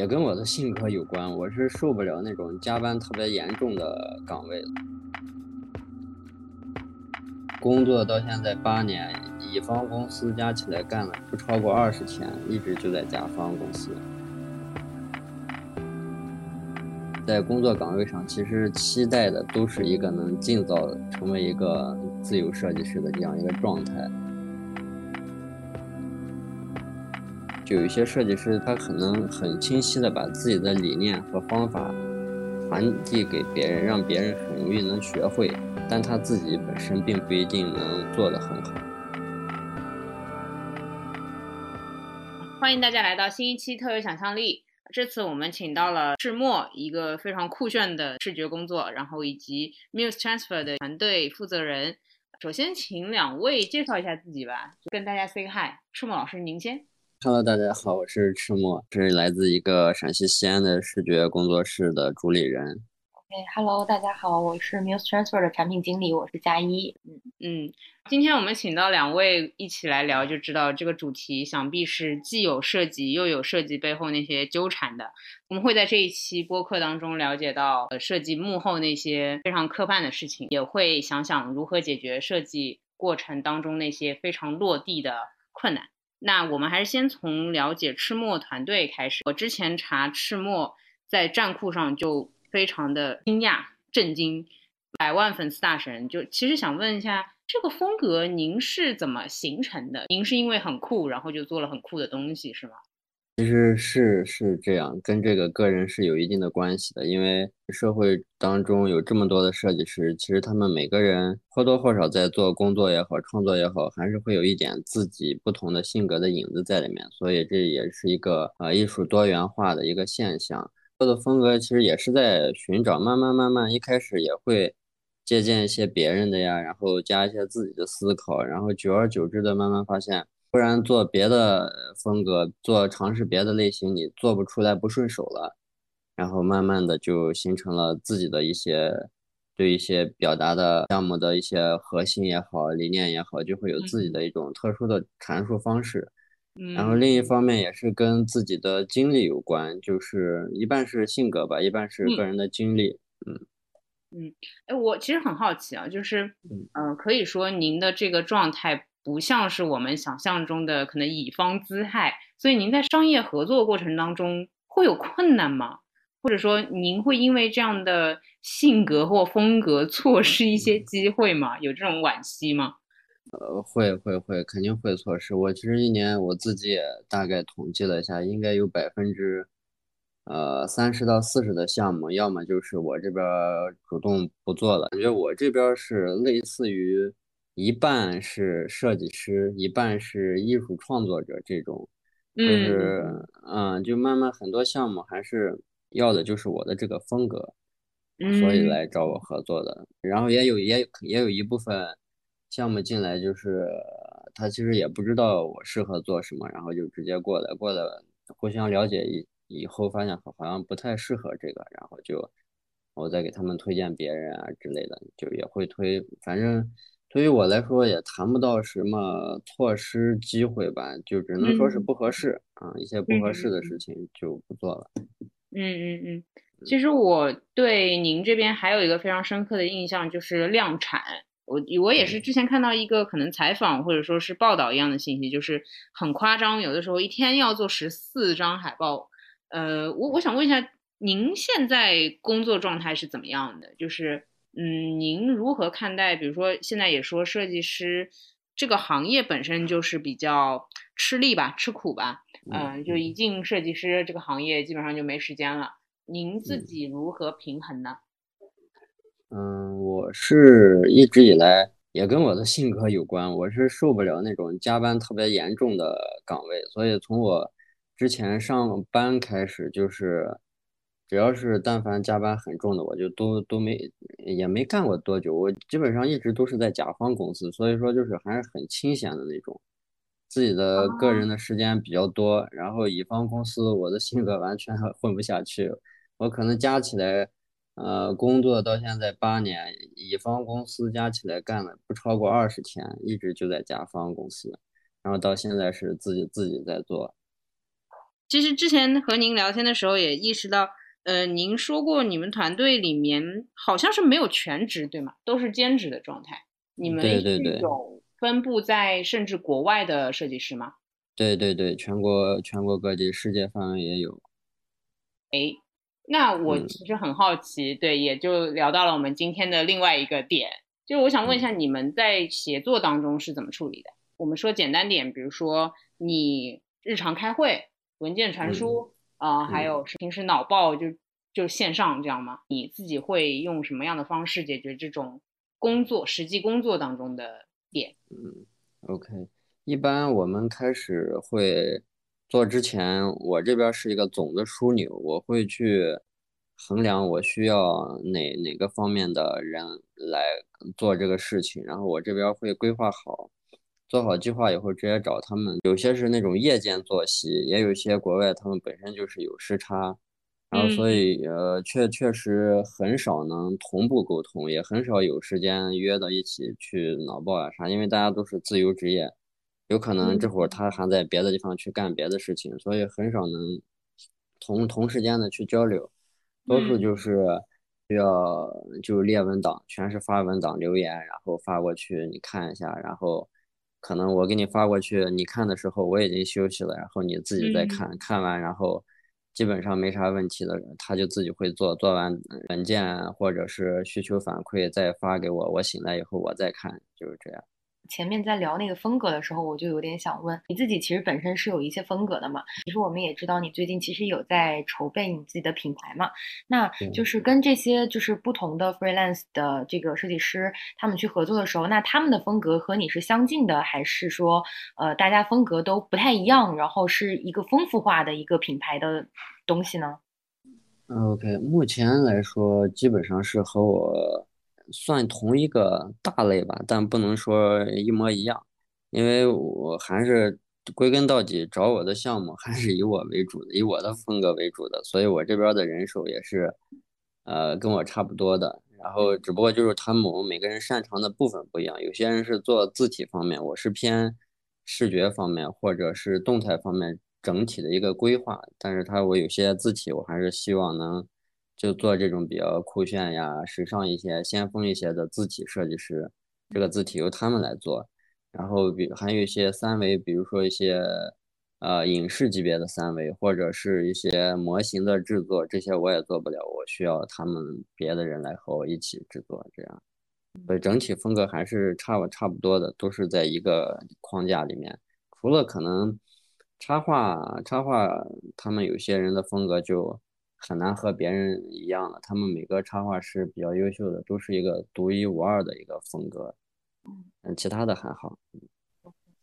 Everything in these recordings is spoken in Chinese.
也跟我的性格有关，我是受不了那种加班特别严重的岗位。工作到现在八年，乙方公司加起来干了不超过二十天，一直就在甲方公司。在工作岗位上，其实期待的都是一个能尽早成为一个自由设计师的这样一个状态。有一些设计师，他可能很清晰的把自己的理念和方法传递给别人，让别人很容易能学会。但他自己本身并不一定能做得很好。欢迎大家来到新一期特有想象力。这次我们请到了赤墨，一个非常酷炫的视觉工作，然后以及 Muse Transfer 的团队负责人。首先，请两位介绍一下自己吧，跟大家 say hi。赤墨老师，您先。Hello，大家好，我是赤墨，是来自一个陕西西安的视觉工作室的主理人。哎，Hello，大家好，我是 Muse Transfer 的产品经理，我是佳一。嗯嗯，今天我们请到两位一起来聊，就知道这个主题想必是既有设计又有设计背后那些纠缠的。我们会在这一期播客当中了解到呃设计幕后那些非常磕绊的事情，也会想想如何解决设计过程当中那些非常落地的困难。那我们还是先从了解赤墨团队开始。我之前查赤墨在站酷上就。非常的惊讶、震惊，百万粉丝大神就其实想问一下，这个风格您是怎么形成的？您是因为很酷，然后就做了很酷的东西，是吗？其实是是这样，跟这个个人是有一定的关系的。因为社会当中有这么多的设计师，其实他们每个人或多或少在做工作也好、创作也好，还是会有一点自己不同的性格的影子在里面。所以这也是一个呃艺术多元化的一个现象。做的风格其实也是在寻找，慢慢慢慢，一开始也会借鉴一些别人的呀，然后加一些自己的思考，然后久而久之的慢慢发现，不然做别的风格，做尝试别的类型，你做不出来不顺手了，然后慢慢的就形成了自己的一些对一些表达的项目的一些核心也好，理念也好，就会有自己的一种特殊的阐述方式。然后另一方面也是跟自己的经历有关，就是一半是性格吧，一半是个人的经历。嗯。嗯，哎，我其实很好奇啊，就是嗯，可以说您的这个状态不像是我们想象中的可能乙方姿态，所以您在商业合作过程当中会有困难吗？或者说您会因为这样的性格或风格错失一些机会吗？有这种惋惜吗？呃，会会会，肯定会错失。我其实一年我自己也大概统计了一下，应该有百分之呃三十到四十的项目，要么就是我这边主动不做了。感觉我这边是类似于一半是设计师，一半是艺术创作者这种，就是嗯，就慢慢很多项目还是要的就是我的这个风格，所以来找我合作的。然后也有也也有一部分。项目进来就是他其实也不知道我适合做什么，然后就直接过来，过来互相了解以以后发现好像不太适合这个，然后就我再给他们推荐别人啊之类的，就也会推。反正对于我来说也谈不到什么错失机会吧，就只能说是不合适啊，一些不合适的事情就不做了。嗯嗯嗯，其实我对您这边还有一个非常深刻的印象就是量产。我我也是之前看到一个可能采访或者说是报道一样的信息，就是很夸张，有的时候一天要做十四张海报。呃，我我想问一下，您现在工作状态是怎么样的？就是嗯，您如何看待？比如说现在也说设计师这个行业本身就是比较吃力吧，吃苦吧。嗯，就一进设计师这个行业，基本上就没时间了。您自己如何平衡呢？嗯，我是一直以来也跟我的性格有关，我是受不了那种加班特别严重的岗位，所以从我之前上班开始，就是只要是但凡加班很重的，我就都都没也没干过多久，我基本上一直都是在甲方公司，所以说就是还是很清闲的那种，自己的个人的时间比较多，然后乙方公司我的性格完全 混不下去，我可能加起来。呃，工作到现在八年，乙方公司加起来干了不超过二十天，一直就在甲方公司，然后到现在是自己自己在做，其实之前和您聊天的时候也意识到，呃，您说过你们团队里面好像是没有全职，对吗？都是兼职的状态。你们对对对有分布在甚至国外的设计师吗？对对对，全国全国各地，世界范围也有。哎，那我嗯其实很好奇，对，也就聊到了我们今天的另外一个点，就是我想问一下，你们在协作当中是怎么处理的？我们说简单点，比如说你日常开会、文件传输啊、呃还有是平时脑报就就线上这样吗？你自己会用什么样的方式解决这种工作实际工作当中的点？嗯 OK，一般我们开始会做之前，我这边是一个总的枢纽，我会去衡量我需要哪哪个方面的人来做这个事情，然后我这边会规划好，做好计划以后直接找他们。有些是那种夜间作息，也有一些国外他们本身就是有时差，然后所以呃确确实很少能同步沟通，也很少有时间约到一起去脑爆啊啥，因为大家都是自由职业，有可能这会儿他还在别的地方去干别的事情，所以很少能同同时间的去交流，多数就是需要就是列文档，全是发文档留言，然后发过去你看一下，然后可能我给你发过去，你看的时候我已经休息了，然后你自己再看，看完然后。基本上没啥问题的，他就自己会做，做完文件或者是需求反馈再发给我，我醒来以后我再看，就是这样。前面在聊那个风格的时候，我就有点想问，你自己其实本身是有一些风格的嘛？其实我们也知道你最近其实有在筹备你自己的品牌嘛，那就是跟这些就是不同的 freelance 的这个设计师他们去合作的时候，那他们的风格和你是相近的，还是说呃大家风格都不太一样，然后是一个丰富化的一个品牌的东西呢？OK，目前来说基本上是和我。算同一个大类吧，但不能说一模一样，因为我还是归根到底找我的项目还是以我为主的，以我的风格为主的，所以我这边的人手也是，呃，跟我差不多的。然后只不过就是他们每个人擅长的部分不一样，有些人是做字体方面，我是偏视觉方面或者是动态方面整体的一个规划，但是他我有些字体我还是希望能。就做这种比较酷炫呀、时尚一些、先锋一些的字体设计师，这个字体由他们来做。然后比还有一些三维，比如说一些呃影视级别的三维，或者是一些模型的制作，这些我也做不了，我需要他们别的人来和我一起制作，这样。所以整体风格还是差不差不多的，都是在一个框架里面，除了可能插画，插画他们有些人的风格就。很难和别人一样的，他们每个插画师比较优秀的，都是一个独一无二的一个风格，嗯，其他的还好。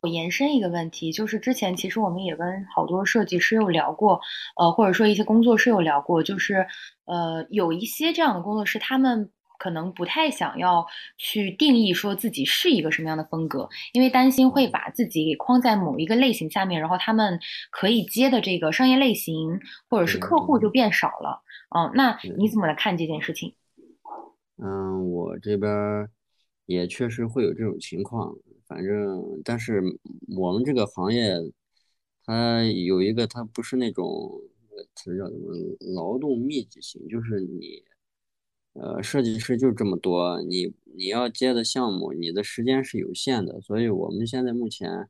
我延伸一个问题，就是之前其实我们也跟好多设计师有聊过，呃，或者说一些工作室有聊过，就是呃，有一些这样的工作室，他们。可能不太想要去定义说自己是一个什么样的风格，因为担心会把自己给框在某一个类型下面，然后他们可以接的这个商业类型或者是客户就变少了。嗯，那你怎么来看这件事情？嗯，我这边也确实会有这种情况，反正但是我们这个行业它有一个，它不是那种词叫什么劳动密集型，就是你。呃，设计师就这么多，你你要接的项目，你的时间是有限的，所以我们现在目前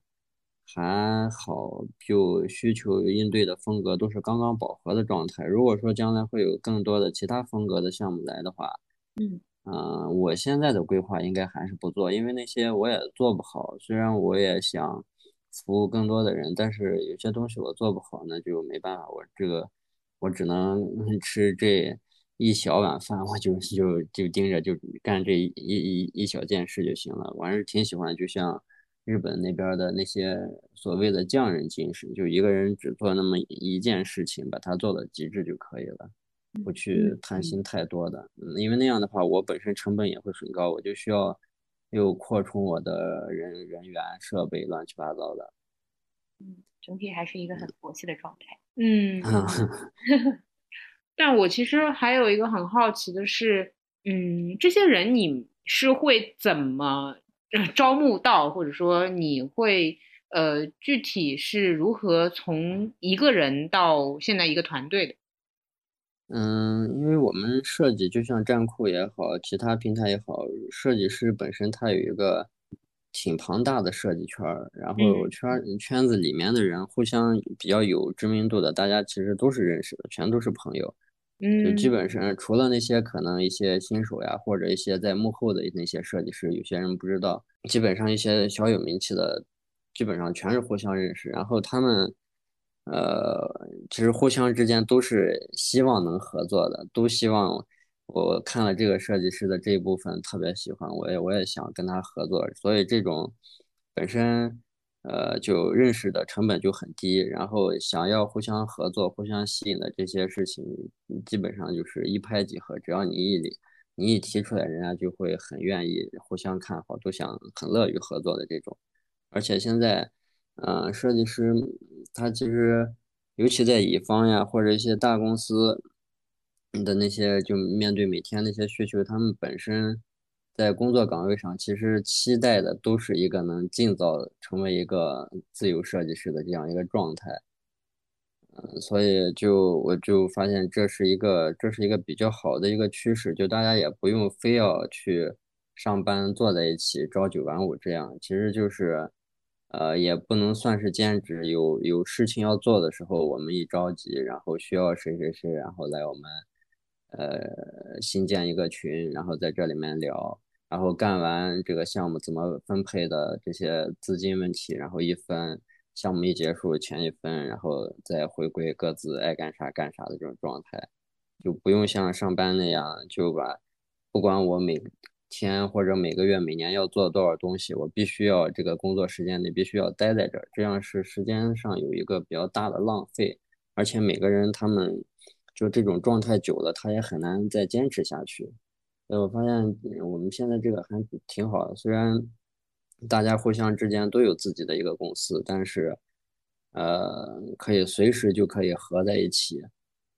还好，就需求应对的风格都是刚刚饱和的状态。如果说将来会有更多的其他风格的项目来的话，嗯，呃，我现在的规划应该还是不做，因为那些我也做不好。虽然我也想服务更多的人，但是有些东西我做不好，那就没办法，我这个我只能 吃这。一小碗饭，我就就就盯着就干这一一一小件事就行了。我还是挺喜欢，就像日本那边的那些所谓的匠人精神，就一个人只做那么一件事情，把它做到极致就可以了，不去贪心太多的。嗯，因为那样的话，我本身成本也会很高，我就需要又扩充我的人人员、设备，乱七八糟的。嗯，整体还是一个很佛系的状态。嗯。但我其实还有一个很好奇的是，嗯，这些人你是会怎么招募到，或者说你会呃，具体是如何从一个人到现在一个团队的？嗯，因为我们设计就像站酷也好，其他平台也好，设计师本身他有一个挺庞大的设计圈儿，然后圈圈子里面的人互相比较有知名度的，大家其实都是认识的，全都是朋友。嗯，就基本上除了那些可能一些新手呀，或者一些在幕后的那些设计师，有些人不知道，基本上一些小有名气的，基本上全是互相认识，然后他们。呃，其实互相之间都是希望能合作的，都希望我看了这个设计师的这一部分特别喜欢，我也我也想跟他合作，所以这种本身呃就认识的成本就很低，然后想要互相合作、互相吸引的这些事情，基本上就是一拍即合，只要你一你一提出来，人家就会很愿意互相看好，都想很乐于合作的这种，而且现在。嗯，设计师他其实，尤其在乙方呀，或者一些大公司的那些，就面对每天那些需求，他们本身在工作岗位上，其实期待的都是一个能尽早成为一个自由设计师的这样一个状态。嗯，所以就我就发现这是一个这是一个比较好的一个趋势，就大家也不用非要去上班坐在一起朝九晚五这样，其实就是。呃，也不能算是兼职，有有事情要做的时候，我们一着急，然后需要谁谁谁，然后来我们，呃，新建一个群，然后在这里面聊，然后干完这个项目怎么分配的这些资金问题，然后一分，项目一结束钱一分，然后再回归各自爱干啥干啥的这种状态，就不用像上班那样，就把不管我每。天或者每个月、每年要做多少东西，我必须要这个工作时间内必须要待在这儿，这样是时间上有一个比较大的浪费，而且每个人他们就这种状态久了，他也很难再坚持下去。呃，我发现我们现在这个还挺好的，虽然大家互相之间都有自己的一个公司，但是呃，可以随时就可以合在一起。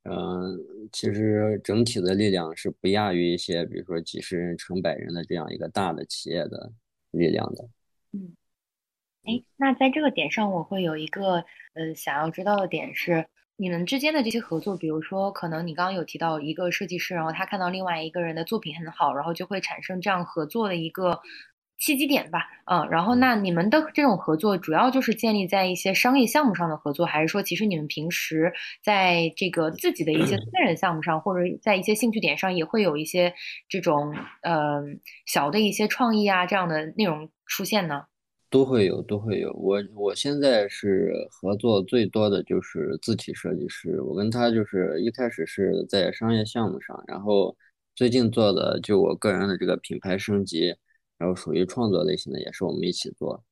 嗯，其实整体的力量是不亚于一些，比如说几十人、成百人的这样一个大的企业的力量的。嗯，哎，那在这个点上，我会有一个呃想要知道的点是，你们之间的这些合作，比如说，可能你刚刚有提到一个设计师，然后他看到另外一个人的作品很好，然后就会产生这样合作的一个。契机点吧，嗯，然后那你们的这种合作主要就是建立在一些商业项目上的合作，还是说其实你们平时在这个自己的一些私人项目上，或者在一些兴趣点上也会有一些这种呃小的一些创意啊这样的内容出现呢？都会有，都会有。我我现在是合作最多的就是字体设计师，我跟他就是一开始是在商业项目上，然后最近做的就我个人的这个品牌升级。然后属于创作类型的，也是我们一起做，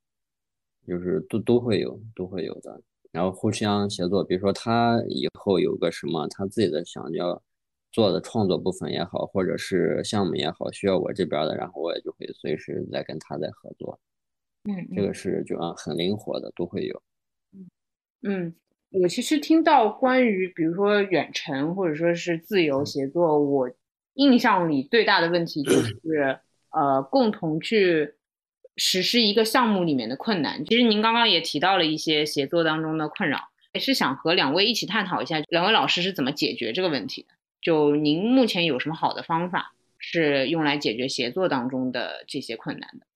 就是都都会有，都会有的。然后互相协作，比如说他以后有个什么他自己的想要做的创作部分也好，或者是项目也好，需要我这边的，然后我也就会随时再跟他再合作。嗯，这个是就啊很灵活的，都会有。嗯嗯，我其实听到关于比如说远程或者说是自由协作，我印象里最大的问题就是。呃，共同去实施一个项目里面的困难，其实您刚刚也提到了一些协作当中的困扰，也是想和两位一起探讨一下，两位老师是怎么解决这个问题的？就您目前有什么好的方法是用来解决协作当中的这些困难的？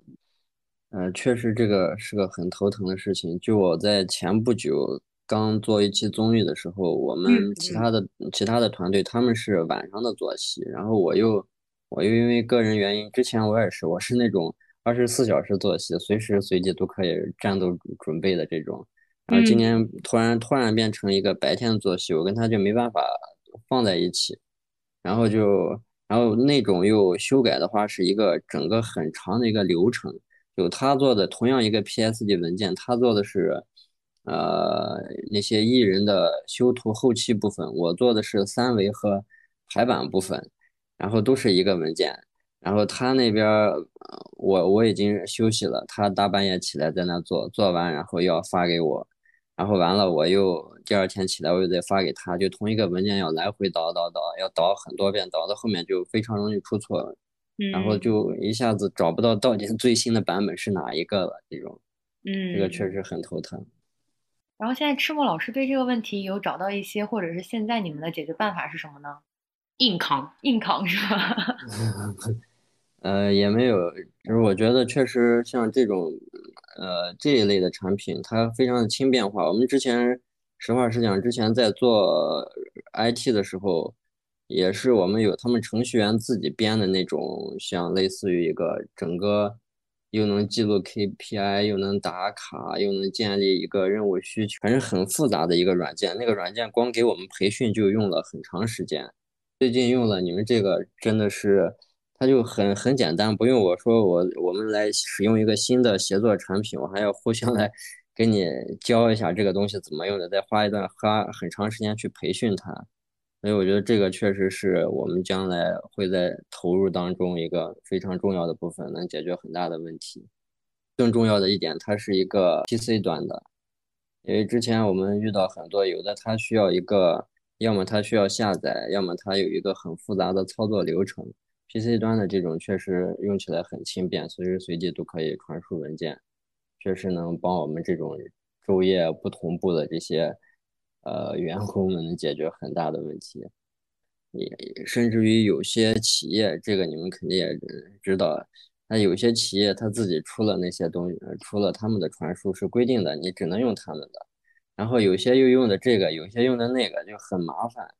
呃，确实这个是个很头疼的事情。就我在前不久刚做一期综艺的时候，我们其他的其他的团队他们是晚上的作息，然后我又。我又因为个人原因，之前我也是，我是那种二十四小时作息，随时随地都可以战斗准备的这种。然后今年突然突然变成一个白天作息，我跟他就没办法放在一起。然后就，然后那种又修改的话，是一个整个很长的一个流程。就他做的同样一个 PSD 文件，他做的是呃那些艺人的修图后期部分，我做的是三维和排版部分。然后都是一个文件，然后他那边，我我已经休息了，他大半夜起来在那做，做完然后要发给我，然后完了我又第二天起来我又再发给他，就同一个文件要来回导导导，要导很多遍，导到后面就非常容易出错，然后就一下子找不到到底最新的版本是哪一个了，这种，嗯，这个确实很头疼。然后现在赤木老师对这个问题有找到一些，或者是现在你们的解决办法是什么呢？硬扛，硬扛是吧？呃，也没有，就是我觉得确实像这种，呃，这一类的产品，它非常的轻便化。我们之前实话实讲，之前在做 IT 的时候，也是我们有他们程序员自己编的那种，像类似于一个整个又能记录 KPI，又能打卡，又能建立一个任务需求，反正很复杂的一个软件。那个软件光给我们培训就用了很长时间。最近用了你们这个，真的是。它就很很简单，不用我说，我我们来使用一个新的协作产品，我还要互相来给你教一下这个东西怎么用的，再花一段花很长时间去培训它。所以我觉得这个确实是我们将来会在投入当中一个非常重要的部分，能解决很大的问题。更重要的一点，它是一个 PC 端的，因为之前我们遇到很多，有的它需要一个，要么它需要下载，要么它有一个很复杂的操作流程。PC 端的这种确实用起来很轻便，随时随地都可以传输文件，确实能帮我们这种昼夜不同步的这些呃员工们解决很大的问题。也甚至于有些企业，这个你们肯定也知道，那有些企业他自己出了那些东西，出了他们的传输是规定的，你只能用他们的。然后有些又用的这个，有些用的那个，就很麻烦。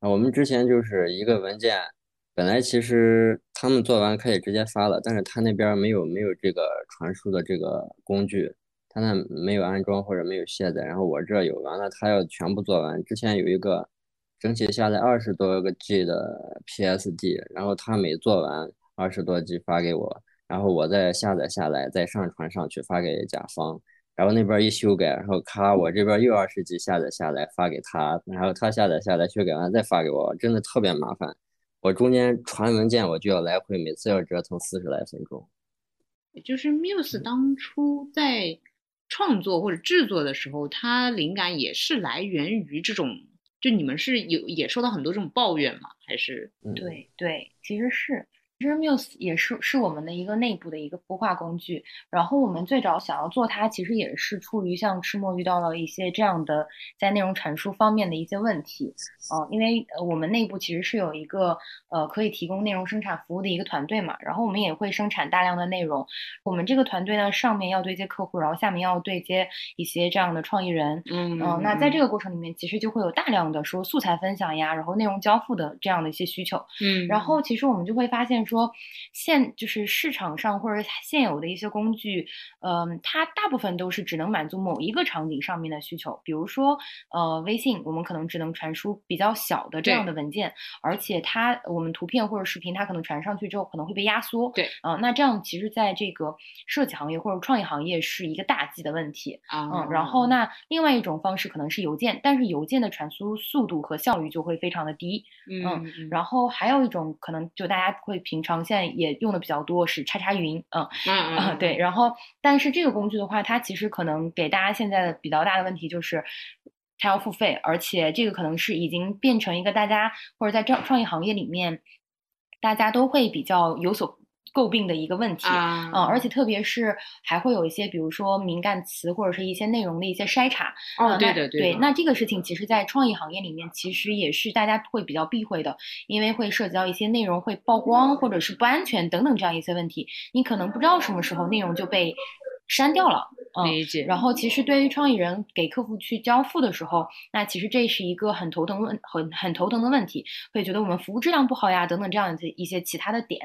我们之前就是一个文件。本来其实他们做完可以直接发了，但是他那边没有没有这个传输的这个工具，他那没有安装或者没有卸载，然后我这有，完了他要全部做完。之前有一个整体下来二十多个 G 的 PSD，然后他每做完二十多 G 发给我，然后我再下载下来再上传上去发给甲方，然后那边一修改，然后咔我这边又二十 G 下载下来发给他，然后他下载下来修改完再发给我，真的特别麻烦。我中间传文件，我就要来回，每次要折腾四十来分钟。就是 Muse 当初在创作或者制作的时候，它灵感也是来源于这种，就你们是有也受到很多这种抱怨吗？还是？对对，其实是。其实 Muse 也是是我们的一个内部的一个孵化工具，然后我们最早想要做它，其实也是出于像赤墨遇到了一些这样的在内容阐述方面的一些问题，嗯，因为呃我们内部其实是有一个呃可以提供内容生产服务的一个团队嘛，然后我们也会生产大量的内容，我们这个团队呢上面要对接客户，然后下面要对接一些这样的创意人，嗯嗯，那在这个过程里面，其实就会有大量的说素材分享呀，然后内容交付的这样的一些需求，嗯，然后其实我们就会发现。说现就是市场上或者现有的一些工具，嗯，它大部分都是只能满足某一个场景上面的需求。比如说，呃，微信我们可能只能传输比较小的这样的文件，而且它我们图片或者视频它可能传上去之后可能会被压缩。对，嗯，那这样其实在这个设计行业或者创意行业是一个大忌的问题啊。嗯，然后那另外一种方式可能是邮件，但是邮件的传输速度和效率就会非常的低。嗯，然后还有一种可能就大家会平常现在也用的比较多是叉叉云，嗯嗯嗯对，然后但是这个工具的话，它其实可能给大家现在的比较大的问题就是它要付费，而且这个可能是已经变成一个大家或者在创创业行业里面大家都会比较有所。诟病的一个问题，嗯，而且特别是还会有一些，比如说敏感词或者是一些内容的一些筛查，哦，对的，对，那这个事情其实，在创意行业里面，其实也是大家会比较避讳的，因为会涉及到一些内容会曝光或者是不安全等等这样一些问题，你可能不知道什么时候内容就被。删掉了，理解。然后其实对于创意人给客户去交付的时候，那其实这是一个很头疼问很很头疼的问题，会觉得我们服务质量不好呀，等等这样的一些其他的点。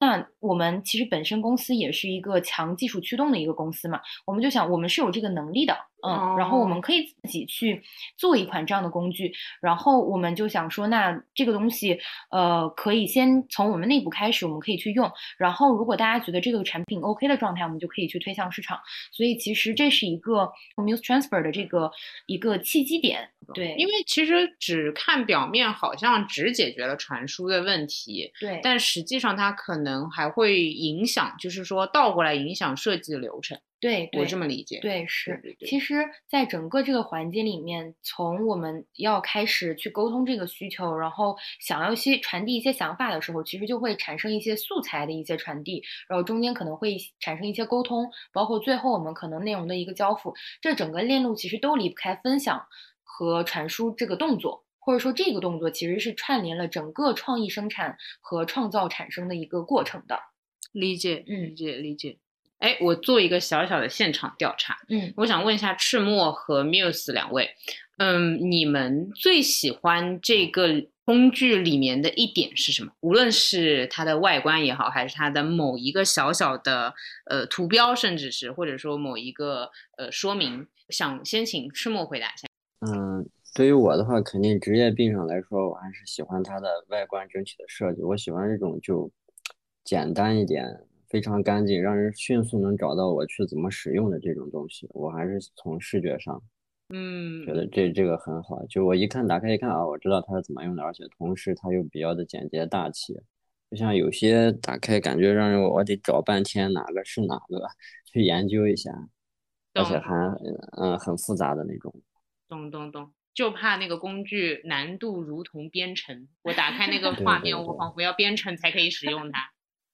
那我们其实本身公司也是一个强技术驱动的一个公司嘛，我们就想我们是有这个能力的。嗯，然后我们可以自己去做一款这样的工具，然后我们就想说，那这个东西，呃，可以先从我们内部开始，我们可以去用，然后如果大家觉得这个产品 OK 的状态，我们就可以去推向市场。所以其实这是一个 Muse Transfer 的这个一个契机点。对，因为其实只看表面，好像只解决了传输的问题，对，但实际上它可能还会影响，就是说倒过来影响设计的流程。对，我这么理解。对，是。对对其实，在整个这个环节里面，从我们要开始去沟通这个需求，然后想要些传递一些想法的时候，其实就会产生一些素材的一些传递，然后中间可能会产生一些沟通，包括最后我们可能内容的一个交付，这整个链路其实都离不开分享和传输这个动作。或者说，这个动作其实是串联了整个创意生产和创造产生的一个过程的。理解，嗯理解，理解。哎，我做一个小小的现场调查，嗯我想问一下赤墨和 Muse 两位，嗯，你们最喜欢这个工具里面的一点是什么？无论是它的外观也好，还是它的某一个小小的呃图标，甚至是或者说某一个呃说明，想先请赤墨回答一下。嗯，对于我的话，肯定职业病上来说，我还是喜欢它的外观整体的设计。我喜欢这种就简单一点、非常干净，让人迅速能找到我去怎么使用的这种东西。我还是从视觉上嗯觉得这这个很好。就我一看，打开一看啊，我知道它是怎么用的，而且同时它又比较的简洁大气。就像有些打开感觉让人我得找半天哪个是哪个，去研究一下，而且还嗯很复杂的那种。懂懂懂，就怕那个工具难度如同编程，我打开那个对对画面，我仿佛要编程才可以使用它。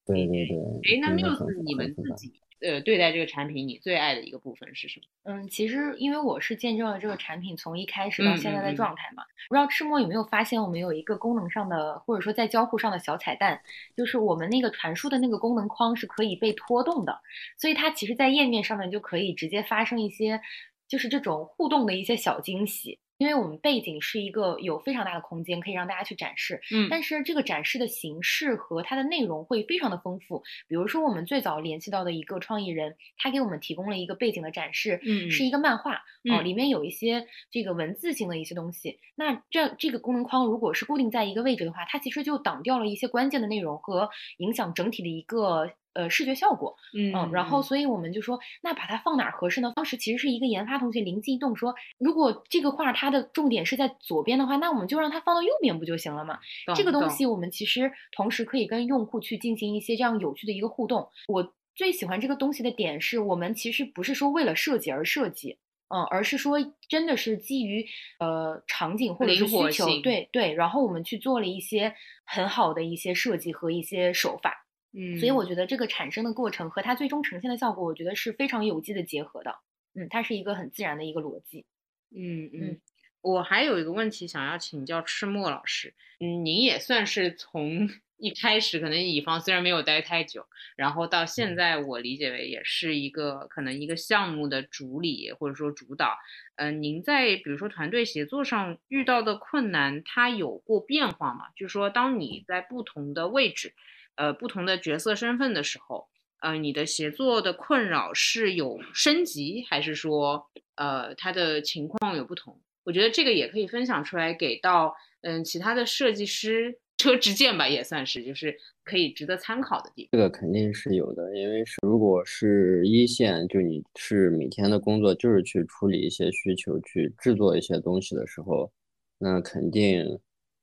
对对对，哎，那 Muse 你们自己呃对待这个产品，你最爱的一个部分是什么？嗯，其实因为我是见证了这个产品从一开始到现在的嗯嗯嗯状态嘛，不知道赤墨有没有发现，我们有一个功能上的，或者说在交互上的小彩蛋，就是我们那个传输的那个功能框是可以被拖动的，所以它其实在页面上面就可以直接发生一些，就是这种互动的一些小惊喜。因为我们背景是一个有非常大的空间，可以让大家去展示，嗯但是这个展示的形式和它的内容会非常的丰富。比如说，我们最早联系到的一个创意人，他给我们提供了一个背景的展示，嗯是一个漫画哦、嗯里面有一些这个文字性的一些东西。那这这个功能框如果是固定在一个位置的话，它其实就挡掉了一些关键的内容和影响整体的一个呃视觉效果。嗯嗯，然后所以我们就说，那把它放哪儿合适呢？当时其实是一个研发同学灵机一动说，如果这个画它的重点是在左边的话，那我们就让它放到右边不就行了吗？这个东西我们其实同时可以跟用户去进行一些这样有趣的一个互动。我最喜欢这个东西的点是我们其实不是说为了设计而设计。嗯，而是说真的是基于呃场景或者是需求，对对，然后我们去做了一些很好的一些设计和一些手法，嗯，所以我觉得这个产生的过程和它最终呈现的效果，我觉得是非常有机的结合的。嗯，它是一个很自然的一个逻辑。嗯嗯嗯，我还有一个问题想要请教赤墨老师，嗯，您也算是从 一开始可能乙方虽然没有待太久，然后到现在我理解为也是一个可能一个项目的主理或者说主导，嗯、您在比如说团队协作上遇到的困难，它有过变化吗？就是说当你在不同的位置，呃，不同的角色身份的时候。呃，你的协作的困扰是有升级，还是说，呃，它的情况有不同？我觉得这个也可以分享出来，给到嗯其他的设计师车之鉴吧，也算是就是可以值得参考的地方。这个肯定是有的，因为是如果是一线，就你是每天的工作就是去处理一些需求，去制作一些东西的时候，那肯定，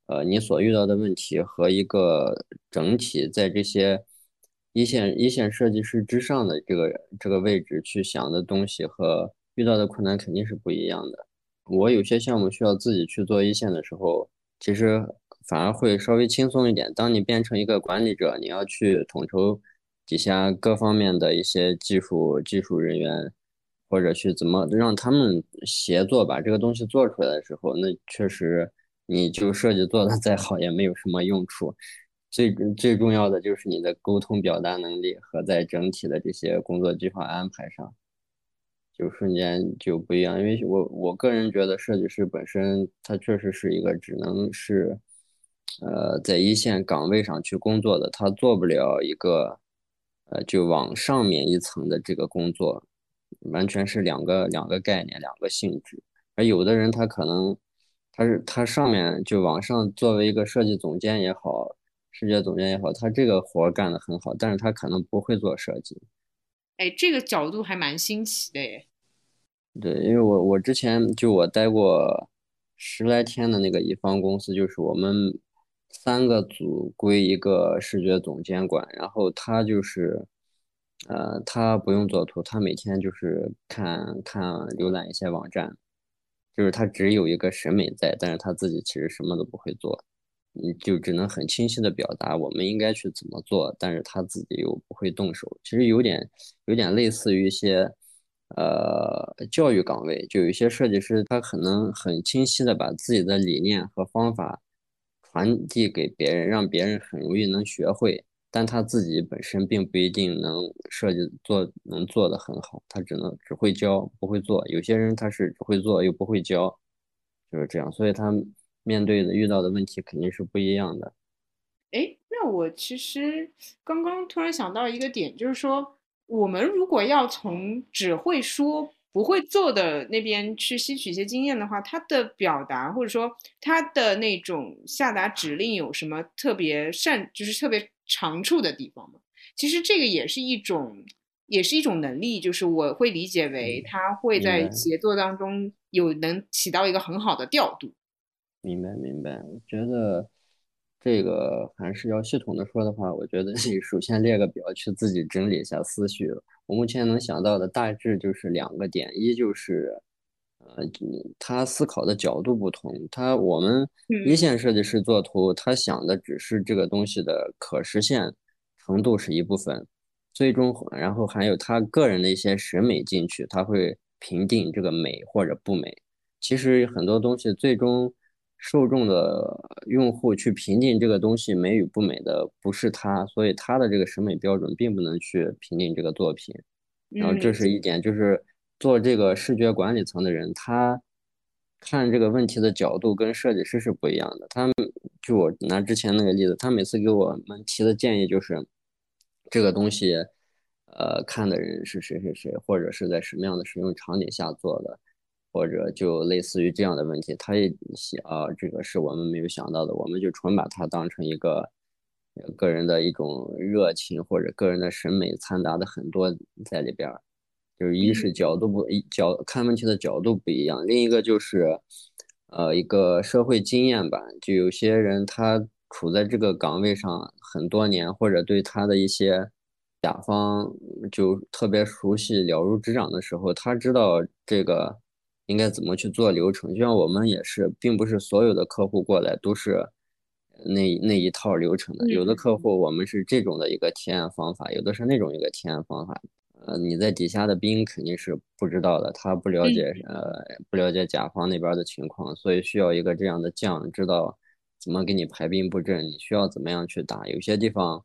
呃，你所遇到的问题和一个整体在这些一线一线设计师之上的这个这个位置去想的东西和遇到的困难肯定是不一样的。我有些项目需要自己去做一线的时候，其实反而会稍微轻松一点。当你变成一个管理者，你要去统筹底下各方面的一些技术技术人员，或者去怎么让他们协作把这个东西做出来的时候，那确实你就设计做的再好也没有什么用处。最最重要的就是你的沟通表达能力和在整体的这些工作计划安排上。就瞬间就不一样，因为我我个人觉得设计师本身他确实是一个只能是，呃，在一线岗位上去工作的，他做不了一个，呃，就往上面一层的这个工作，完全是两个两个概念，两个性质。而有的人他可能，他是他上面就往上作为一个设计总监也好，视觉总监也好，他这个活儿干得很好，但是他可能不会做设计。哎，这个角度还蛮新奇的耶。对，因为我我之前就我待过十来天的那个乙方公司，就是我们三个组归一个视觉总监管，然后他就是，呃，他不用做图，他每天就是看看浏览一些网站，就是他只有一个审美在，但是他自己其实什么都不会做，你就只能很清晰的表达我们应该去怎么做，但是他自己又不会动手，其实有点有点类似于一些呃教育岗位，就有一些设计师他可能很清晰的把自己的理念和方法传递给别人，让别人很容易能学会。但他自己本身并不一定能设计做能做得很好，他只能只会教不会做。有些人他是只会做又不会教，就是这样，所以他面对的遇到的问题肯定是不一样的。哎，那我其实刚刚突然想到一个点，就是说我们如果要从只会说不会做的那边去吸取一些经验的话，他的表达或者说他的那种下达指令有什么特别善，就是特别。长处的地方嘛，其实这个也是一种，也是一种能力，就是我会理解为他会在协作当中有能起到一个很好的调度。明白明白，我觉得这个还是要系统的说的话，我觉得你 首先列个表去自己整理一下思绪。我目前能想到的大致就是两个点，一就是。呃，他思考的角度不同，他我们一线设计师做图，他想的只是这个东西的可实现程度是一部分，最终然后还有他个人的一些审美进去，他会评定这个美或者不美。其实很多东西最终受众的用户去评定这个东西美与不美的不是他，所以他的这个审美标准并不能去评定这个作品。然后这是一点，就是。做这个视觉管理层的人，他看这个问题的角度跟设计师是不一样的。他们就我拿之前那个例子，他每次给我们提的建议就是，这个东西，呃，看的人是谁谁谁，或者是在什么样的使用场景下做的，或者就类似于这样的问题，他也写啊，这个是我们没有想到的，我们就纯把它当成一个个人的一种热情或者个人的审美掺杂的很多在里边儿。就是一是角度不一角看问题的角度不一样，另一个就是，呃，一个社会经验吧。就有些人他处在这个岗位上很多年，或者对他的一些甲方就特别熟悉、了如指掌的时候，他知道这个应该怎么去做流程。就像我们也是，并不是所有的客户过来都是那那一套流程的。有的客户我们是这种的一个提案方法，有的是那种一个提案方法。呃，你在底下的兵肯定是不知道的，他不了解，呃，不了解甲方那边的情况，所以需要一个这样的将，知道怎么给你排兵布阵，你需要怎么样去打。有些地方，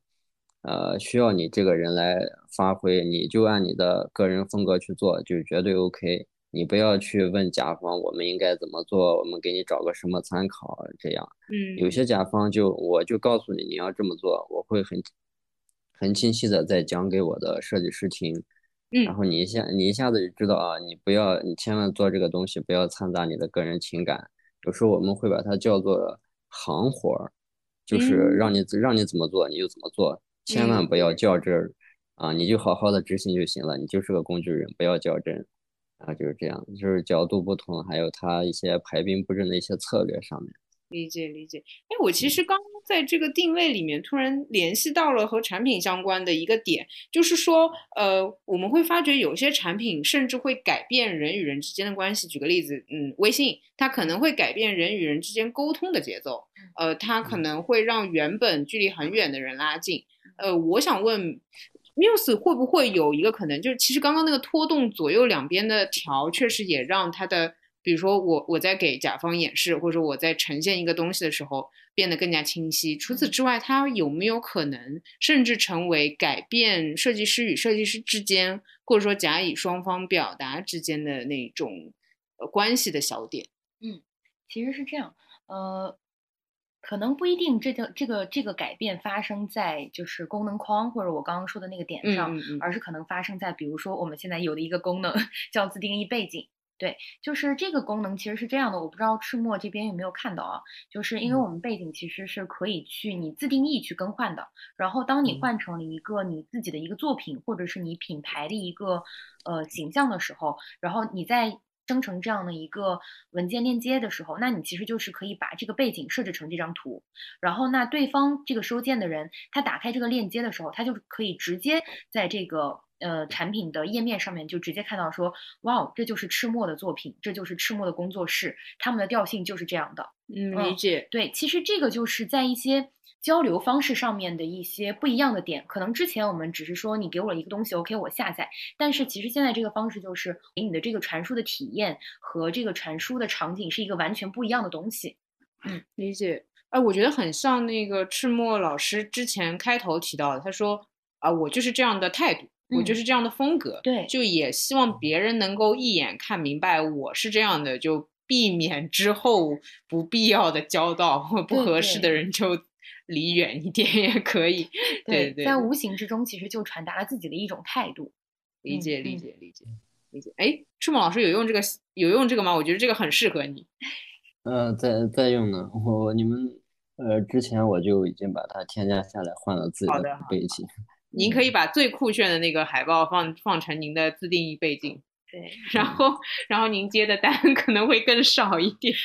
呃，需要你这个人来发挥，你就按你的个人风格去做，就绝对 OK。你不要去问甲方我们应该怎么做，我们给你找个什么参考，这样。嗯。有些甲方就我就告诉你你要这么做，我会很。很清晰的在讲给我的设计师听，然后你一下你一下子就知道啊，你不要你千万做这个东西不要掺杂你的个人情感。有时候我们会把它叫做行活儿，就是让你让你怎么做你就怎么做，千万不要较真儿。啊，你就好好的执行就行了，你就是个工具人，不要较真。啊，就是这样，就是角度不同，还有他一些排兵布阵的一些策略上面。理解理解，哎，我其实刚刚在这个定位里面突然联系到了和产品相关的一个点，就是说，呃，我们会发觉有些产品甚至会改变人与人之间的关系。举个例子，嗯，微信它可能会改变人与人之间沟通的节奏，呃，它可能会让原本距离很远的人拉近。呃，我想问，Muse 会不会有一个可能，就是其实刚刚那个拖动左右两边的条，确实也让它的。比如说我我在给甲方演示，或者说我在呈现一个东西的时候，变得更加清晰。除此之外，它有没有可能甚至成为改变设计师与设计师之间，或者说甲乙双方表达之间的那种呃关系的小点？嗯，其实是这样，呃，可能不一定这个这个这个改变发生在就是功能框或者我刚刚说的那个点上，而是可能发生在比如说我们现在有的一个功能 叫自定义背景。对，就是这个功能其实是这样的，我不知道赤墨这边有没有看到啊？就是因为我们背景其实是可以去你自定义去更换的，然后当你换成了一个你自己的一个作品，或者是你品牌的一个呃形象的时候，然后你在生成这样的一个文件链接的时候，那你其实就是可以把这个背景设置成这张图，然后那对方这个收件的人他打开这个链接的时候，他就可以直接在这个。呃产品的页面上面就直接看到说，哇哦，这就是赤墨的作品，这就是赤墨的工作室，他们的调性就是这样的。嗯，理解。对，其实这个就是在一些交流方式上面的一些不一样的点。可能之前我们只是说你给我一个东西，OK，我下载。但是其实现在这个方式就是给你的这个传输的体验和这个传输的场景是一个完全不一样的东西。嗯，理解。哎，我觉得很像那个赤墨老师之前开头提到的，他说啊，我就是这样的态度，我就是这样的风格，对，就也希望别人能够一眼看明白我是这样的，就避免之后不必要的交道或不合适的人就离远一点也可以。对对，在无形之中其实就传达了自己的一种态度。理解理解理解理解。哎，赤墨老师有用这个有用这个吗？我觉得这个很适合你。呃，在在用呢，我你们。呃，之前我就已经把它添加下来，换了自己的背景。您可以把最酷炫的那个海报放放成您的自定义背景。对，然后然后您接的单可能会更少一点。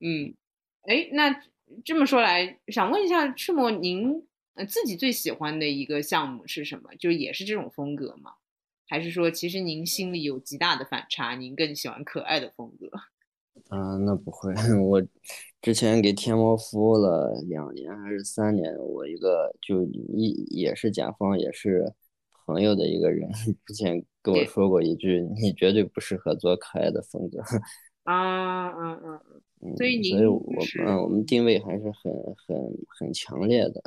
嗯，哎，那这么说来，想问一下赤墨，您呃自己最喜欢的一个项目是什么？就也是这种风格吗？还是说其实您心里有极大的反差，您更喜欢可爱的风格？嗯，那不会。我之前给天猫服务了两年还是三年，我一个就一也是甲方也是朋友的一个人，之前跟我说过一句：“你绝对不适合做可爱的风格。”啊，嗯嗯嗯。所以您，所以我嗯，我们定位还是很很很强烈的。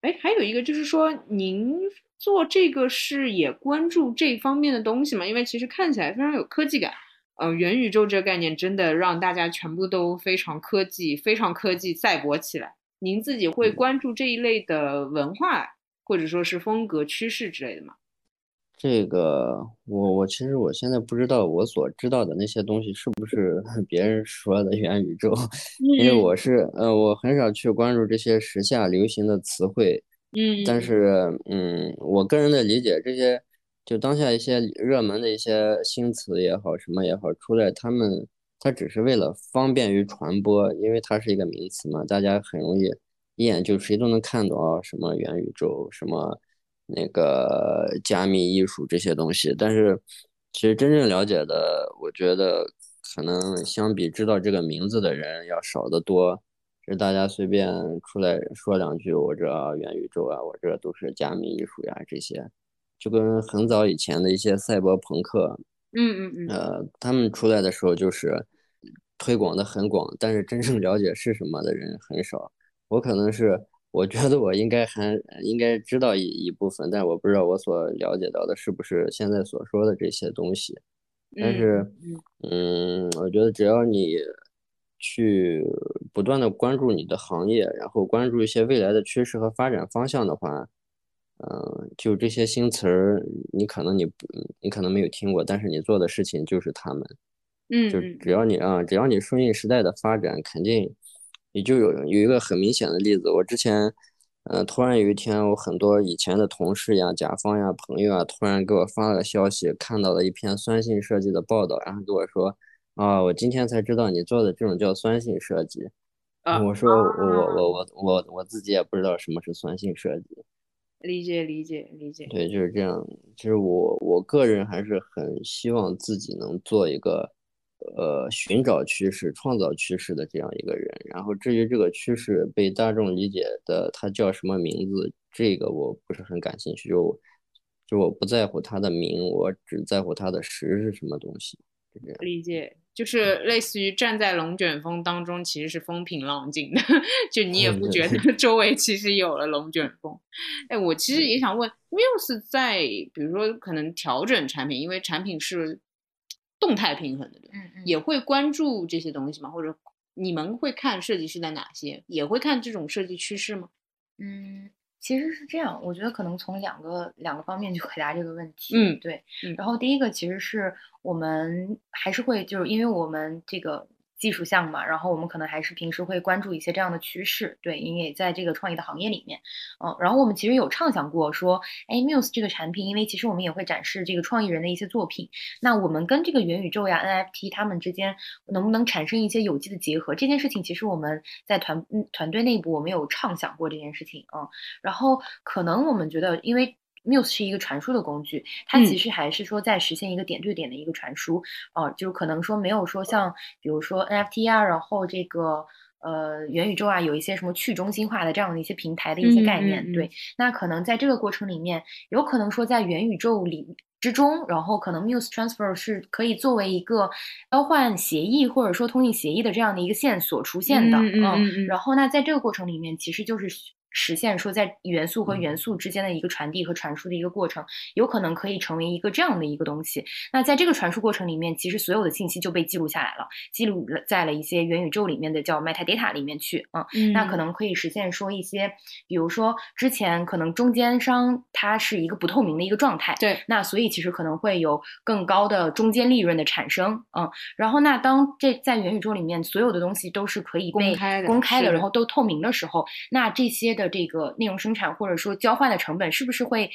哎，还有一个就是说，您做这个是也关注这方面的东西吗？因为其实看起来非常有科技感。呃，元宇宙这个概念真的让大家全部都非常科技，非常科技赛博起来。您自己会关注这一类的文化，或者说是风格趋势之类的吗？这个，我我其实我现在不知道我所知道的那些东西是不是 别人说的元宇宙，因为我是呃，我很少去关注这些时下流行的词汇。嗯，但是嗯，我个人的理解这些。就当下一些热门的一些新词也好，什么也好出来，他们它只是为了方便于传播，因为它是一个名词嘛，大家很容易一眼就谁都能看懂啊，什么元宇宙，什么那个加密艺术这些东西。但是其实真正了解的，我觉得可能相比知道这个名字的人要少得多。是大家随便出来说两句，我这元宇宙啊，我这都是加密艺术呀，这些。就跟很早以前的一些赛博朋克，嗯嗯嗯，呃，他们出来的时候就是推广的很广，但是真正了解是什么的人很少。我可能是，我觉得我应该还应该知道一一部分，但我不知道我所了解到的是不是现在所说的这些东西。但是，嗯，我觉得只要你去不断的关注你的行业，然后关注一些未来的趋势和发展方向的话。嗯，就这些新词儿，你可能你你可能没有听过，但是你做的事情就是他们，嗯，就只要你啊，只要你顺应时代的发展，肯定你就有有一个很明显的例子。我之前，呃，突然有一天，我很多以前的同事呀、甲方呀、朋友啊，突然给我发了个消息，看到了一篇酸性设计的报道，然后跟我说，啊，我今天才知道你做的这种叫酸性设计。我说我我我我我我自己也不知道什么是酸性设计。理解理解理解，对，就是这样。其实我我个人还是很希望自己能做一个，呃，寻找趋势、创造趋势的这样一个人。然后至于这个趋势被大众理解的它叫什么名字，这个我不是很感兴趣。就就我不在乎它的名，我只在乎它的实是什么东西。理解。就是类似于站在龙卷风当中，其实是风平浪静的，就你也不觉得周围其实有了龙卷风。哎，我其实也想问，Muse 在比如说可能调整产品，因为产品是动态平衡的，对，嗯嗯，也会关注这些东西吗？或者你们会看设计师在哪些？也会看这种设计趋势吗？嗯。其实是这样，我觉得可能从两个两个方面去 回答这个问题。嗯，对。然后第一个其实是我们还是会就是因为我们这个技术项嘛，然后我们可能还是平时会关注一些这样的趋势，对，因为在这个创意的行业里面，嗯，然后我们其实有畅想过说，哎，Muse 这个产品，因为其实我们也会展示这个创意人的一些作品，那我们跟这个元宇宙呀、NFT 他们之间能不能产生一些有机的结合？这件事情其实我们在团团队内部我们有畅想过这件事情，嗯，然后可能我们觉得，因为 Muse 是一个传输的工具，它其实还是说在实现一个点对点的一个传输，哦，就可能说没有说像比如说 NFT 啊，然后这个呃元宇宙啊，有一些什么去中心化的这样的一些平台的一些概念，对，那可能在这个过程里面，有可能说在元宇宙里之中，然后可能 Muse Transfer 是可以作为一个交换协议或者说通信协议的这样的一个线索出现的，嗯，然后那在这个过程里面，其实就是。实现说在元素和元素之间的一个传递和传输的一个过程，有可能可以成为一个这样的一个东西。那在这个传输过程里面，其实所有的信息就被记录下来了，记录在了一些元宇宙里面的叫 metadata 里面去。嗯，那可能可以实现说一些，比如说之前可能中间商它是一个不透明的一个状态。对，那所以其实可能会有更高的中间利润的产生。嗯，然后那当这在元宇宙里面所有的东西都是可以被公开的，然后都透明的时候，那这些的。这个内容生产或者说交换的成本是不是会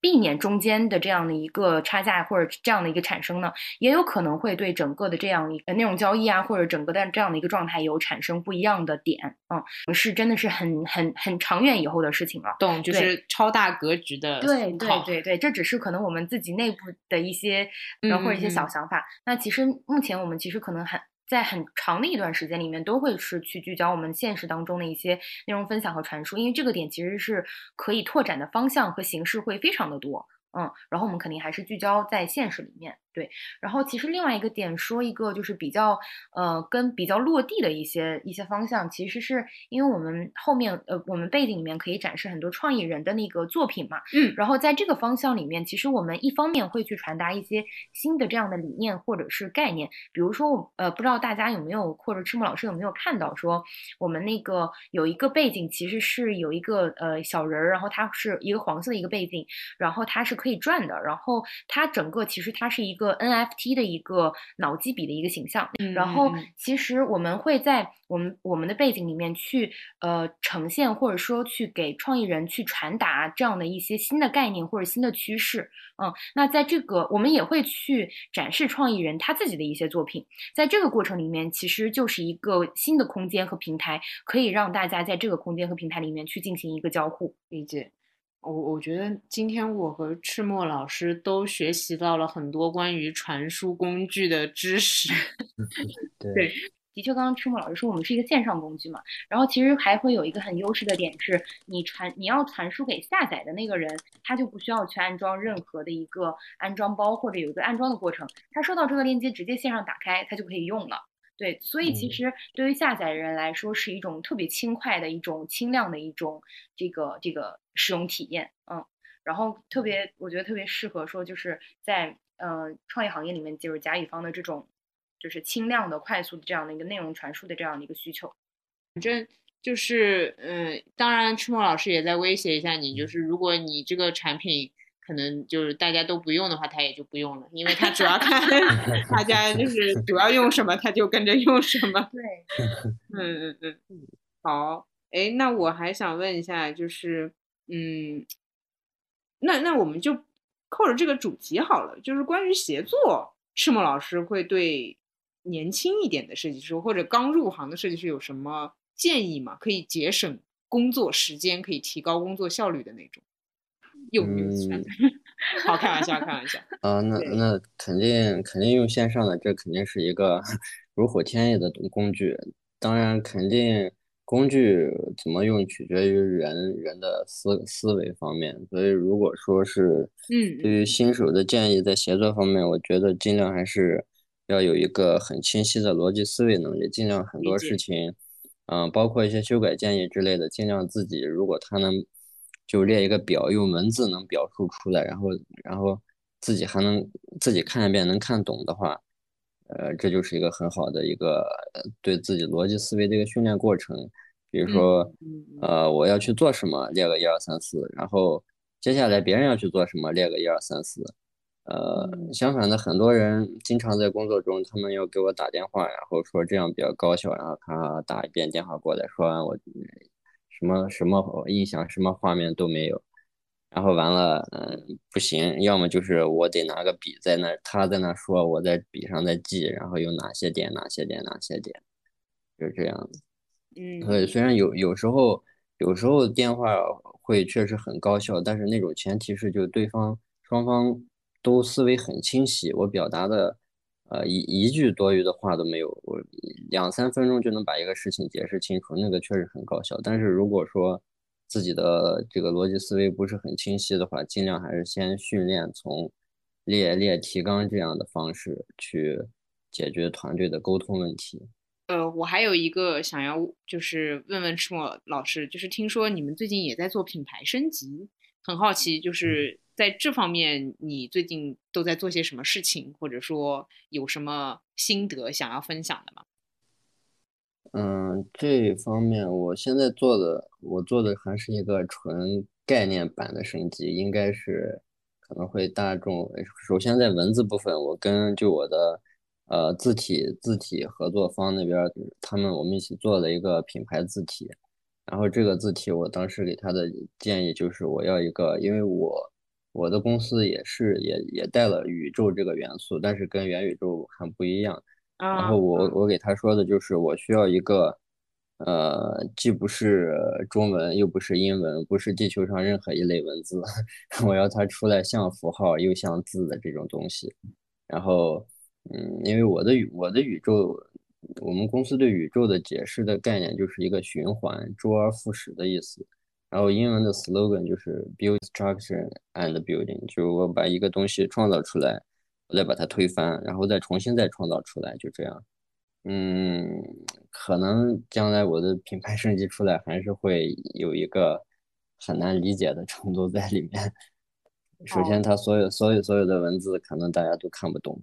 避免中间的这样的一个差价或者这样的一个产生呢？也有可能会对整个的这样一个内容交易啊，或者整个的这样的一个状态有产生不一样的点。嗯，是真的是很很很长远以后的事情了。懂，就是超大格局的。对对对对，这只是可能我们自己内部的一些或者一些小想法。那其实目前我们其实可能还。在很长的一段时间里面，都会是去聚焦我们现实当中的一些内容分享和传输，因为这个点其实是可以拓展的方向和形式会非常的多。嗯，然后我们肯定还是聚焦在现实里面。对，然后其实另外一个点说一个就是比较呃跟比较落地的一些一些方向，其实是因为我们后面呃我们背景里面可以展示很多创意人的那个作品嘛，嗯，然后在这个方向里面，其实我们一方面会去传达一些新的这样的理念或者是概念，比如说呃不知道大家有没有或者赤木老师有没有看到说我们那个有一个背景其实是有一个呃小人儿，然后它是一个黄色的一个背景，然后它是可以转的，然后它整个其实它是一个。个 NFT 的一个脑机笔的一个形象，然后其实我们会在我们我们的背景里面去呃呈现，或者说去给创意人去传达这样的一些新的概念或者新的趋势，嗯，那在这个我们也会去展示创意人他自己的一些作品，在这个过程里面，其实就是一个新的空间和平台，可以让大家在这个空间和平台里面去进行一个交互，理解。我我觉得今天我和赤墨老师都学习到了很多关于传输工具的知识。对，的确，刚刚赤木老师说我们是一个线上工具嘛，然后其实还会有一个很优势的点是，你传你要传输给下载的那个人，他就不需要去安装任何的一个安装包或者有一个安装的过程，他收到这个链接直接线上打开，他就可以用了。对，所以其实对于下载人来说是一种特别轻快的一种轻量的一种这个这个使用体验，嗯，然后特别我觉得特别适合说就是在呃创业行业里面就是甲乙方的这种就是轻量的快速的这样的一个内容传输的这样的一个需求。反正就是嗯，当然赤墨老师也在威胁一下你，就是如果你这个产品。可能就是大家都不用的话，他也就不用了，因为他主要看 大家就是主要用什么，他就跟着用什么。对，嗯嗯嗯，好，哎，那我还想问一下，就是嗯，那那我们就扣着这个主题好了，就是关于协作，赤木老师会对年轻一点的设计师或者刚入行的设计师有什么建议吗？可以节省工作时间，可以提高工作效率的那种。用嗯，好，开玩笑，开玩笑。啊，那那肯定肯定用线上的，这肯定是一个 如虎添翼的工具。当然，肯定工具怎么用取决于人人的思思维方面。所以，如果说是嗯，对于新手的建议，在协作方面，我觉得尽量还是要有一个很清晰的逻辑思维能力，尽量很多事情，嗯，包括一些修改建议之类的，尽量自己如果他能。就列一个表，用文字能表述出来，然后，然后自己还能自己看一遍能看懂的话，呃，这就是一个很好的一个对自己逻辑思维的一个训练过程。比如说，呃，我要去做什么，列个一二三四，然后接下来别人要去做什么，列个一二三四，呃，相反的，很多人经常在工作中，他们要给我打电话，然后说这样比较高效，然后他打一遍电话过来，说完我什么什么印象、什么画面都没有，然后完了，嗯，不行，要么就是我得拿个笔在那，他在那说，我在笔上在记，然后有哪些点、哪些点、哪些点，就是这样子。嗯，对，虽然有有时候有时候电话会确实很高效，但是那种前提是就对方双方都思维很清晰，我表达的呃一一句多余的话都没有，我两三分钟就能把一个事情解释清楚，那个确实很高效。但是如果说自己的这个逻辑思维不是很清晰的话，尽量还是先训练从列列提纲这样的方式去解决团队的沟通问题。呃，我还有一个想要就是问问赤墨老师，就是听说你们最近也在做品牌升级，很好奇，就是在这方面你最近都在做些什么事情，或者说有什么心得想要分享的吗？嗯，这方面我现在做的，我做的还是一个纯概念版的升级，应该是可能会大众。首先在文字部分，我跟就我的。呃，字体字体合作方那边，他们我们一起做了一个品牌字体，然后这个字体我当时给他的建议就是我要一个，因为我我的公司也是也也带了宇宙这个元素，但是跟元宇宙很不一样。然后我我给他说的就是我需要一个，呃，既不是中文又不是英文，不是地球上任何一类文字，我要它出来像符号又像字的这种东西，然后。嗯，因为我的宇我的宇宙，我们公司对宇宙的解释的概念就是一个循环，周而复始的意思。然后英文的 slogan 就是 build structure and building，就是我把一个东西创造出来，我再把它推翻，然后再重新再创造出来，就这样。嗯，可能将来我的品牌升级出来，还是会有一个很难理解的程度在里面。首先，它所有所有所有的文字可能大家都看不懂。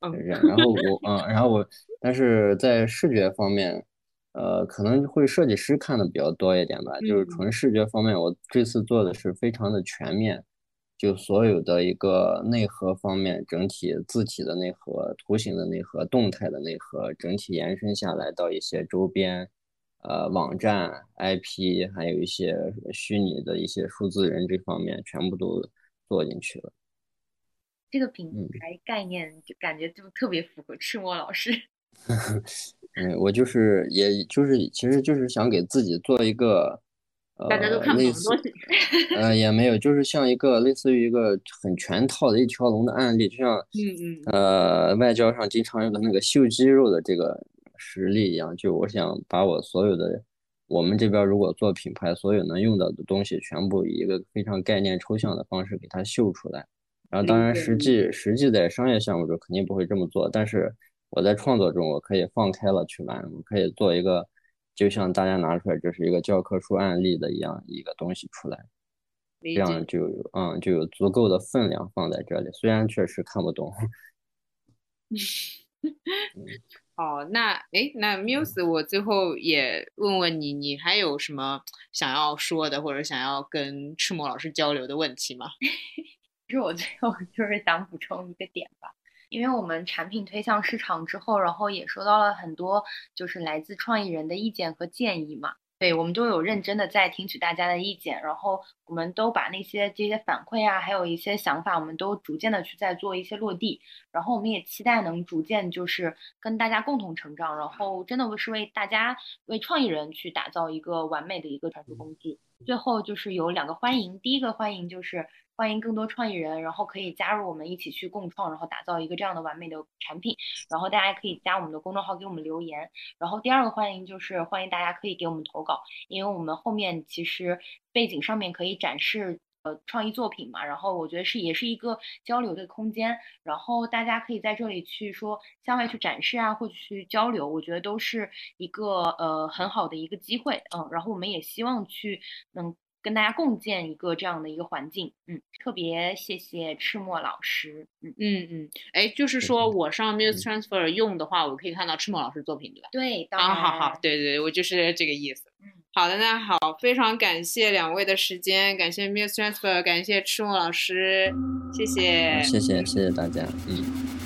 嗯，然后我嗯，然后我，但是在视觉方面，呃，可能会设计师看的比较多一点吧。就是纯视觉方面，我这次做的是非常的全面，就所有的一个内核方面，整体字体的内核、图形的内核、动态的内核，整体延伸下来到一些周边，呃，网站、IP，还有一些虚拟的一些数字人这方面，全部都做进去了。这个品牌概念就感觉就特别符合赤墨老师。嗯，我就是，也就是，其实就是想给自己做一个，呃，类似，呃，也没有，就是像一个类似于一个很全套的一条龙的案例，就像，嗯嗯，呃，外交上经常用的那个秀肌肉的这个实力一样，就我想把我所有的，我们这边如果做品牌，所有能用到的东西，全部以一个非常概念抽象的方式给它秀出来。然后，当然，实际实际在商业项目中肯定不会这么做，但是我在创作中，我可以放开了去玩，我可以做一个，就像大家拿出来这是一个教科书案例的一样一个东西出来，这样就有嗯就有足够的分量放在这里，虽然确实看不懂。哦，那哎，那 Muse，我最后也问问你，你还有什么想要说的，或者想要跟赤木老师交流的问题吗？其实我最后 就是想补充一个点吧，因为我们产品推向市场之后，然后也收到了很多就是来自创意人的意见和建议嘛。对我们都有认真的在听取大家的意见，然后我们都把那些这些反馈啊，还有一些想法，我们都逐渐的去在做一些落地。然后我们也期待能逐渐就是跟大家共同成长，然后真的是为大家为创意人去打造一个完美的一个传输工具。最后就是有两个欢迎，第一个欢迎就是。欢迎更多创意人，然后可以加入我们一起去共创，然后打造一个这样的完美的产品。然后大家可以加我们的公众号给我们留言。然后第二个欢迎就是欢迎大家可以给我们投稿，因为我们后面其实背景上面可以展示呃创意作品嘛。然后我觉得是也是一个交流的空间。然后大家可以在这里去说向外去展示啊，或者去交流，我觉得都是一个呃很好的一个机会。嗯，然后我们也希望去能。跟大家共建一个这样的一个环境，嗯，特别谢谢赤墨老师，嗯嗯嗯，哎，就是说我上 Muse Transfer 用的话，我可以看到赤墨老师作品，对吧？对，当然好好好，对对，我就是这个意思，嗯。好的，那好，非常感谢两位的时间，感谢 Muse Transfer，感谢赤木老师，谢谢，谢谢谢谢大家，嗯。